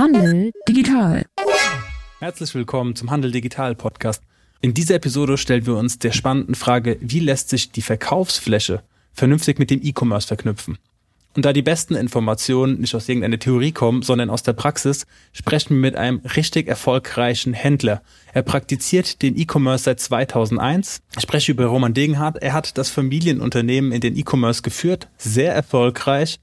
Handel digital. Herzlich willkommen zum Handel Digital Podcast. In dieser Episode stellen wir uns der spannenden Frage, wie lässt sich die Verkaufsfläche vernünftig mit dem E-Commerce verknüpfen? Und da die besten Informationen nicht aus irgendeiner Theorie kommen, sondern aus der Praxis, sprechen wir mit einem richtig erfolgreichen Händler. Er praktiziert den E-Commerce seit 2001. Ich spreche über Roman Degenhardt. Er hat das Familienunternehmen in den E-Commerce geführt, sehr erfolgreich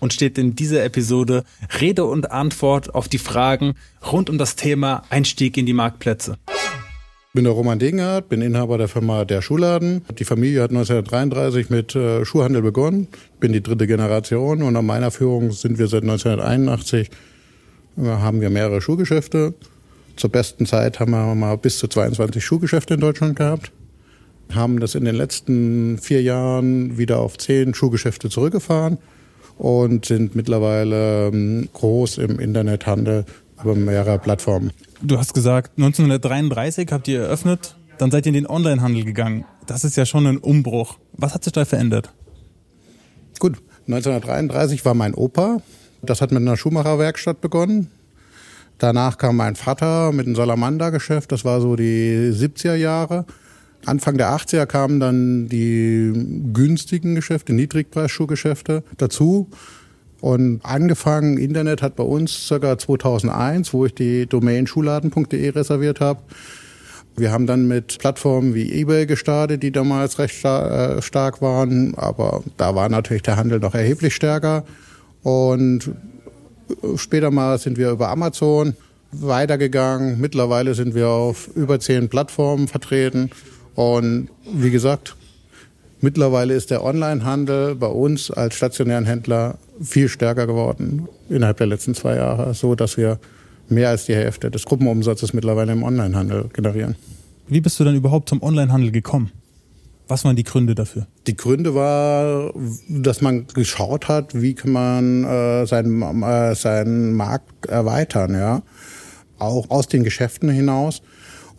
und steht in dieser Episode Rede und Antwort auf die Fragen rund um das Thema Einstieg in die Marktplätze. Ich bin der Roman Degenhardt, bin Inhaber der Firma Der Schuhladen. Die Familie hat 1933 mit äh, Schuhhandel begonnen. Bin die dritte Generation und an meiner Führung sind wir seit 1981 äh, haben wir mehrere Schuhgeschäfte. Zur besten Zeit haben wir mal bis zu 22 Schuhgeschäfte in Deutschland gehabt. Haben das in den letzten vier Jahren wieder auf zehn Schuhgeschäfte zurückgefahren und sind mittlerweile ähm, groß im Internethandel über mehrere Plattformen. Du hast gesagt, 1933 habt ihr eröffnet, dann seid ihr in den Onlinehandel gegangen. Das ist ja schon ein Umbruch. Was hat sich da verändert? Gut, 1933 war mein Opa. Das hat mit einer Schuhmacherwerkstatt begonnen. Danach kam mein Vater mit einem Salamander-Geschäft. Das war so die 70er Jahre. Anfang der 80er kamen dann die günstigen Geschäfte, Niedrigpreisschuhgeschäfte dazu. Und angefangen, Internet hat bei uns circa 2001, wo ich die Domain schuhladen.de reserviert habe. Wir haben dann mit Plattformen wie eBay gestartet, die damals recht äh, stark waren, aber da war natürlich der Handel noch erheblich stärker. Und später mal sind wir über Amazon weitergegangen. Mittlerweile sind wir auf über zehn Plattformen vertreten. Und wie gesagt, mittlerweile ist der Onlinehandel bei uns als stationären Händler viel stärker geworden innerhalb der letzten zwei Jahre, so dass wir mehr als die Hälfte des Gruppenumsatzes mittlerweile im Onlinehandel generieren. Wie bist du dann überhaupt zum Onlinehandel gekommen? Was waren die Gründe dafür? Die Gründe war, dass man geschaut hat, wie kann man äh, seinen, äh, seinen Markt erweitern, ja. Auch aus den Geschäften hinaus.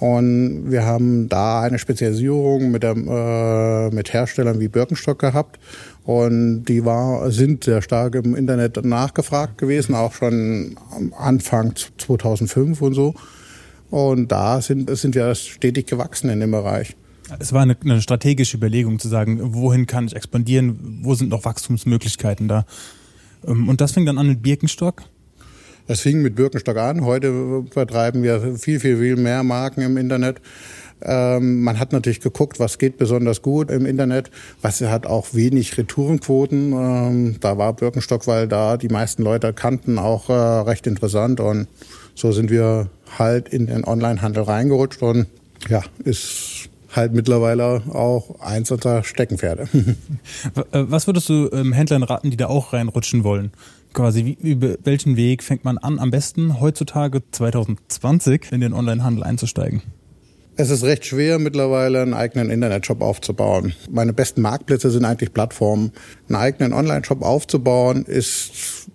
Und wir haben da eine Spezialisierung mit, der, äh, mit Herstellern wie Birkenstock gehabt und die war, sind sehr stark im Internet nachgefragt gewesen, auch schon Anfang 2005 und so. Und da sind, sind wir stetig gewachsen in dem Bereich. Es war eine, eine strategische Überlegung zu sagen, wohin kann ich expandieren, wo sind noch Wachstumsmöglichkeiten da. Ähm, und das fing dann an mit Birkenstock. Es fing mit Birkenstock an. Heute vertreiben wir viel, viel, viel mehr Marken im Internet. Ähm, man hat natürlich geguckt, was geht besonders gut im Internet, was hat auch wenig Retourenquoten. Ähm, da war Birkenstock, weil da die meisten Leute kannten, auch äh, recht interessant und so sind wir halt in den Onlinehandel reingerutscht und ja, ist halt mittlerweile auch eins unserer Steckenpferde. Äh, was würdest du ähm, Händlern raten, die da auch reinrutschen wollen? Quasi, wie, über welchen Weg fängt man an, am besten heutzutage 2020 in den Onlinehandel einzusteigen? Es ist recht schwer, mittlerweile einen eigenen Internetshop aufzubauen. Meine besten Marktplätze sind eigentlich Plattformen. Einen eigenen Online-Shop aufzubauen ist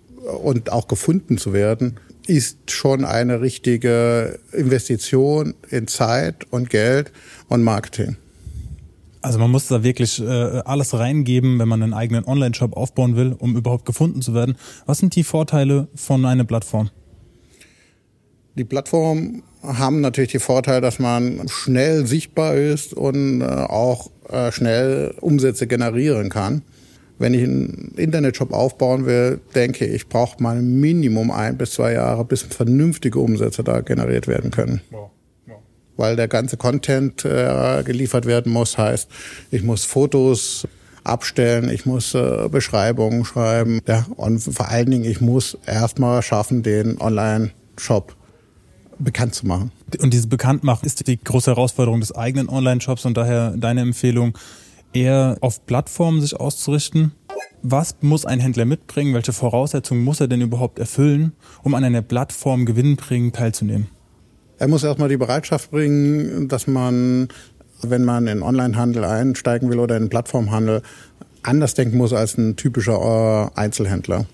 und auch gefunden zu werden, ist schon eine richtige Investition in Zeit und Geld und Marketing. Also man muss da wirklich äh, alles reingeben, wenn man einen eigenen Online-Shop aufbauen will, um überhaupt gefunden zu werden. Was sind die Vorteile von einer Plattform? Die Plattformen haben natürlich die Vorteile, dass man schnell sichtbar ist und äh, auch äh, schnell Umsätze generieren kann. Wenn ich einen Internetshop aufbauen will, denke ich, braucht man Minimum ein bis zwei Jahre, bis vernünftige Umsätze da generiert werden können. Wow. Weil der ganze Content äh, geliefert werden muss, heißt, ich muss Fotos abstellen, ich muss äh, Beschreibungen schreiben, ja, und vor allen Dingen, ich muss erstmal schaffen, den Online-Shop bekannt zu machen. Und diese Bekanntmachen ist die große Herausforderung des eigenen Online-Shops und daher deine Empfehlung, eher auf Plattformen sich auszurichten. Was muss ein Händler mitbringen? Welche Voraussetzungen muss er denn überhaupt erfüllen, um an einer Plattform gewinnbringend teilzunehmen? Er muss erstmal die Bereitschaft bringen, dass man, wenn man in Onlinehandel einsteigen will oder in Plattformhandel, anders denken muss als ein typischer äh, Einzelhändler.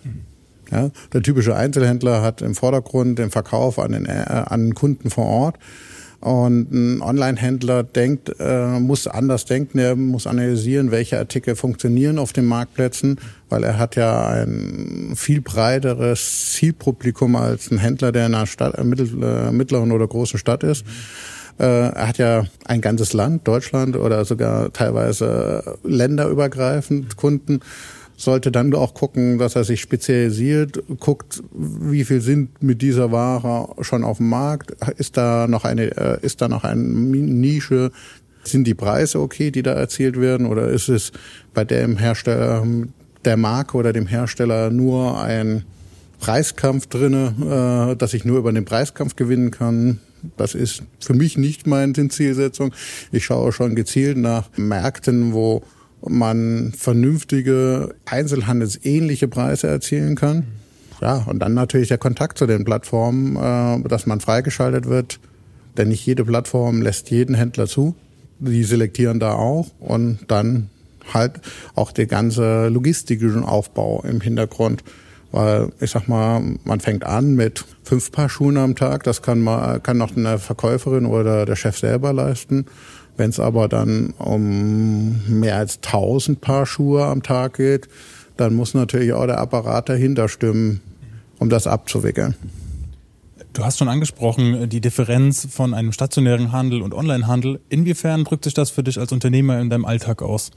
Ja, der typische Einzelhändler hat im Vordergrund den Verkauf an den, äh, an Kunden vor Ort. Und ein Online-Händler denkt, äh, muss anders denken, er muss analysieren, welche Artikel funktionieren auf den Marktplätzen, weil er hat ja ein viel breiteres Zielpublikum als ein Händler, der in einer Stadt, äh, mittel, äh, mittleren oder großen Stadt ist. Äh, er hat ja ein ganzes Land, Deutschland oder sogar teilweise länderübergreifend Kunden sollte dann auch gucken, dass er sich spezialisiert, guckt, wie viel sind mit dieser Ware schon auf dem Markt, ist da noch eine, äh, ist da noch eine Nische, sind die Preise okay, die da erzielt werden, oder ist es bei dem Hersteller, der Marke oder dem Hersteller nur ein Preiskampf drinne, äh, dass ich nur über den Preiskampf gewinnen kann? Das ist für mich nicht meine Zielsetzung. Ich schaue schon gezielt nach Märkten, wo man vernünftige einzelhandelsähnliche Preise erzielen kann. Ja, und dann natürlich der Kontakt zu den Plattformen, äh, dass man freigeschaltet wird. Denn nicht jede Plattform lässt jeden Händler zu. Die selektieren da auch und dann halt auch der ganze logistische Aufbau im Hintergrund. Weil ich sag mal, man fängt an mit fünf Paar Schuhen am Tag. Das kann man, kann noch eine Verkäuferin oder der Chef selber leisten. Wenn es aber dann um mehr als 1000 Paar Schuhe am Tag geht, dann muss natürlich auch der Apparat dahinter stimmen, um das abzuwickeln. Du hast schon angesprochen, die Differenz von einem stationären Handel und Onlinehandel. Inwiefern drückt sich das für dich als Unternehmer in deinem Alltag aus?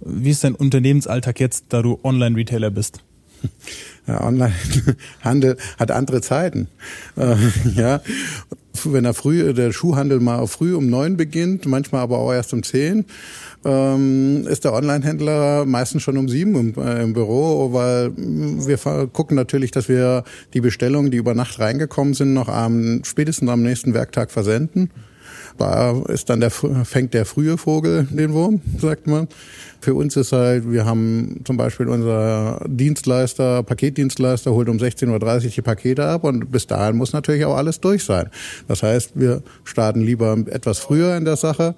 Wie ist dein Unternehmensalltag jetzt, da du Online-Retailer bist? Ja, Online-Handel hat andere Zeiten. Äh, ja, wenn er früh, der Schuhhandel mal früh um neun beginnt, manchmal aber auch erst um zehn, ähm, ist der Online-Händler meistens schon um sieben im, äh, im, Büro, weil wir gucken natürlich, dass wir die Bestellungen, die über Nacht reingekommen sind, noch am spätestens am nächsten Werktag versenden. Da ist dann der, fängt der frühe Vogel den Wurm, sagt man. Für uns ist halt, wir haben zum Beispiel unser Dienstleister, Paketdienstleister holt um 16.30 Uhr die Pakete ab und bis dahin muss natürlich auch alles durch sein. Das heißt, wir starten lieber etwas früher in der Sache.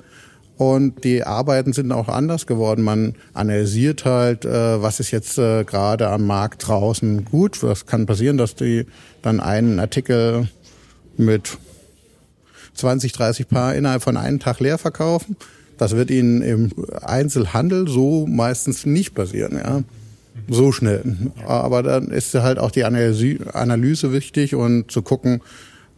Und die Arbeiten sind auch anders geworden. Man analysiert halt, äh, was ist jetzt äh, gerade am Markt draußen gut. Was kann passieren, dass die dann einen Artikel mit 20, 30 Paar innerhalb von einem Tag leer verkaufen. Das wird Ihnen im Einzelhandel so meistens nicht passieren, ja. So schnell. Aber dann ist halt auch die Analyse, wichtig und zu gucken,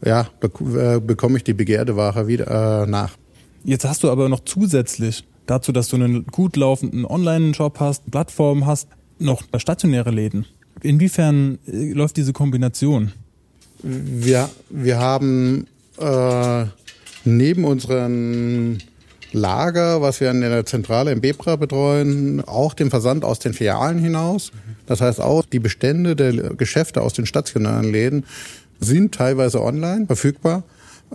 ja, äh, bekomme ich die begehrte Ware wieder äh, nach. Jetzt hast du aber noch zusätzlich dazu, dass du einen gut laufenden Online-Shop hast, Plattform hast, noch stationäre Läden. Inwiefern äh, läuft diese Kombination? Wir, wir haben äh, neben unseren Lager, was wir in der Zentrale im Bebra betreuen, auch den Versand aus den Filialen hinaus. Das heißt auch, die Bestände der Geschäfte aus den stationären Läden sind teilweise online verfügbar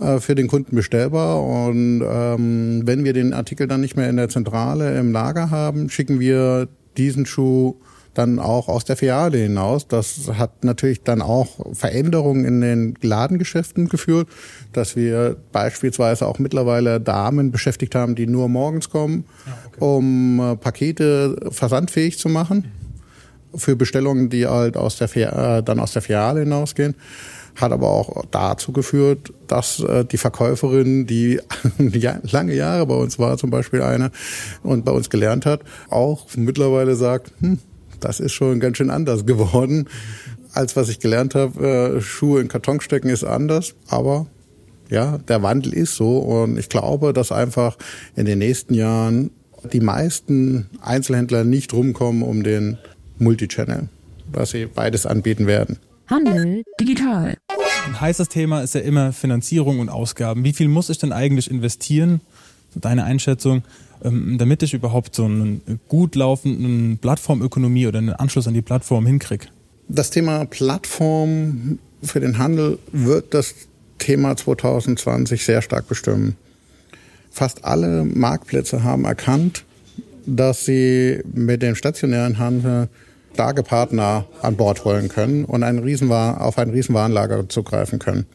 äh, für den Kunden bestellbar. Und ähm, wenn wir den Artikel dann nicht mehr in der Zentrale im Lager haben, schicken wir diesen Schuh dann auch aus der Filiale hinaus. Das hat natürlich dann auch Veränderungen in den Ladengeschäften geführt, dass wir beispielsweise auch mittlerweile Damen beschäftigt haben, die nur morgens kommen, ah, okay. um äh, Pakete versandfähig zu machen für Bestellungen, die halt aus der äh, dann aus der Filiale hinausgehen hat aber auch dazu geführt, dass äh, die Verkäuferin, die lange Jahre bei uns war, zum Beispiel eine, und bei uns gelernt hat, auch mittlerweile sagt, hm, das ist schon ganz schön anders geworden, als was ich gelernt habe. Äh, Schuhe in Karton stecken ist anders, aber ja, der Wandel ist so und ich glaube, dass einfach in den nächsten Jahren die meisten Einzelhändler nicht rumkommen um den Multichannel, dass sie beides anbieten werden. Handel digital. Ein heißes Thema ist ja immer Finanzierung und Ausgaben. Wie viel muss ich denn eigentlich investieren? Deine Einschätzung, damit ich überhaupt so einen gut laufenden Plattformökonomie oder einen Anschluss an die Plattform hinkriege? Das Thema Plattform für den Handel wird das Thema 2020 sehr stark bestimmen. Fast alle Marktplätze haben erkannt, dass sie mit dem stationären Handel starke Partner an Bord holen können und ein Riesenwar auf ein Riesenwarenlager zugreifen können.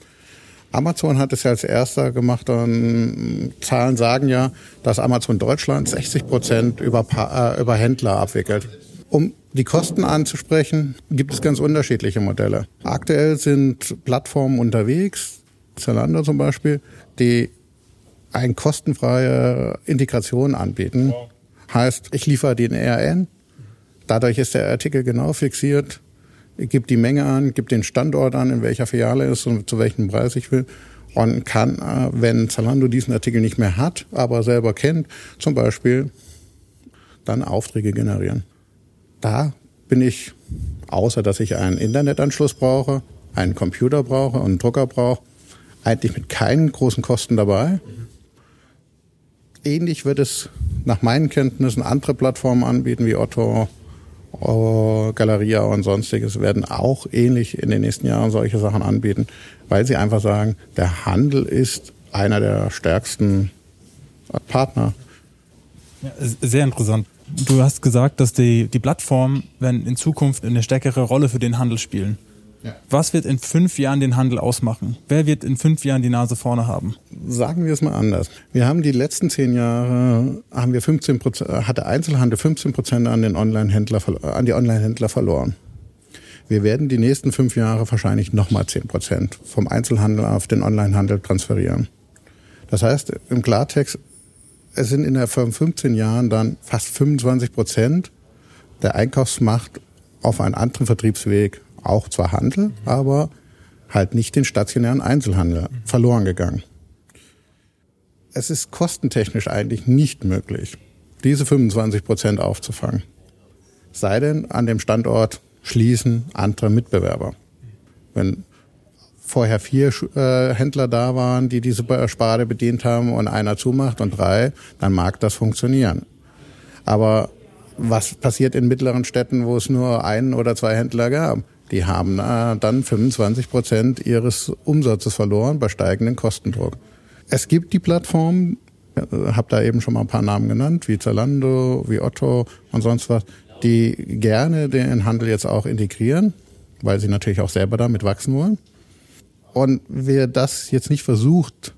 Amazon hat es ja als erster gemacht und Zahlen sagen ja, dass Amazon Deutschland 60 Prozent über, äh, über Händler abwickelt. Um die Kosten anzusprechen, gibt es ganz unterschiedliche Modelle. Aktuell sind Plattformen unterwegs, Zalando zum Beispiel, die eine kostenfreie Integration anbieten. Heißt, ich liefere den RN, dadurch ist der Artikel genau fixiert, gibt die Menge an, gibt den Standort an, in welcher Filiale ist und zu welchem Preis ich will und kann, äh, wenn Zalando diesen Artikel nicht mehr hat, aber selber kennt, zum Beispiel dann Aufträge generieren. Da bin ich, außer dass ich einen Internetanschluss brauche, einen Computer brauche und einen Drucker brauche, eigentlich mit keinen großen Kosten dabei. Ähnlich wird es nach meinen Kenntnissen andere Plattformen anbieten wie Otto, äh, Galeria und sonstiges werden auch ähnlich in den nächsten Jahren solche Sachen anbieten, weil sie einfach sagen, der Handel ist einer der stärksten Partner. Ja, sehr interessant. Du hast gesagt, dass die, die Plattformen in Zukunft eine stärkere Rolle für den Handel spielen. Ja. Was wird in fünf Jahren den Handel ausmachen? Wer wird in fünf Jahren die Nase vorne haben? Sagen wir es mal anders. Wir haben die letzten zehn Jahre, haben wir 15 Prozent, hat der Einzelhandel 15 Prozent an den Online-Händler, an die Online-Händler verloren. Wir werden die nächsten fünf Jahre wahrscheinlich nochmal 10 Prozent vom Einzelhandel auf den Online-Handel transferieren. Das heißt, im Klartext, es sind in der 15 Jahren dann fast 25 Prozent der Einkaufsmacht auf einen anderen Vertriebsweg auch zwar Handel, aber halt nicht den stationären Einzelhandel verloren gegangen. Es ist kostentechnisch eigentlich nicht möglich, diese 25 Prozent aufzufangen. Sei denn, an dem Standort schließen andere Mitbewerber. Wenn vorher vier äh, Händler da waren, die diese Sparte bedient haben und einer zumacht und drei, dann mag das funktionieren. Aber was passiert in mittleren Städten, wo es nur einen oder zwei Händler gab? Die haben äh, dann 25 Prozent ihres Umsatzes verloren bei steigenden Kostendruck. Es gibt die Plattformen, äh, habe da eben schon mal ein paar Namen genannt, wie Zalando, wie Otto und sonst was, die gerne den Handel jetzt auch integrieren, weil sie natürlich auch selber damit wachsen wollen. Und wer das jetzt nicht versucht,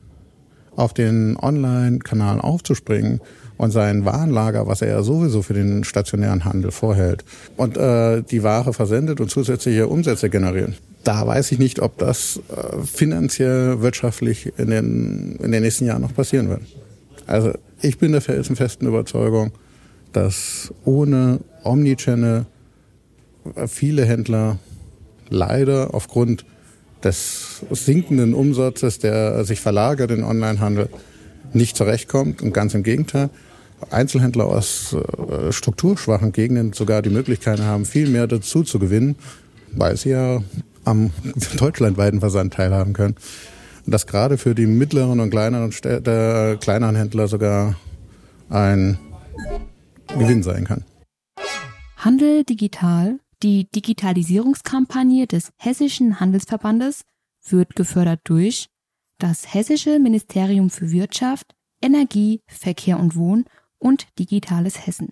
auf den Online-Kanal aufzuspringen und sein Warenlager, was er ja sowieso für den stationären Handel vorhält, und äh, die Ware versendet und zusätzliche Umsätze generieren. Da weiß ich nicht, ob das äh, finanziell, wirtschaftlich in den, in den nächsten Jahren noch passieren wird. Also ich bin der felsenfesten Überzeugung, dass ohne Omnichannel viele Händler leider aufgrund des sinkenden Umsatzes, der sich verlagert in Onlinehandel, nicht zurechtkommt. Und ganz im Gegenteil, Einzelhändler aus äh, strukturschwachen Gegenden sogar die Möglichkeit haben, viel mehr dazu zu gewinnen, weil sie ja am deutschlandweiten Versand teilhaben können. Und das gerade für die mittleren und kleineren Städte, kleineren Händler sogar ein Gewinn sein kann. Handel digital, die Digitalisierungskampagne des Hessischen Handelsverbandes, wird gefördert durch das Hessische Ministerium für Wirtschaft, Energie, Verkehr und Wohn und Digitales Hessen.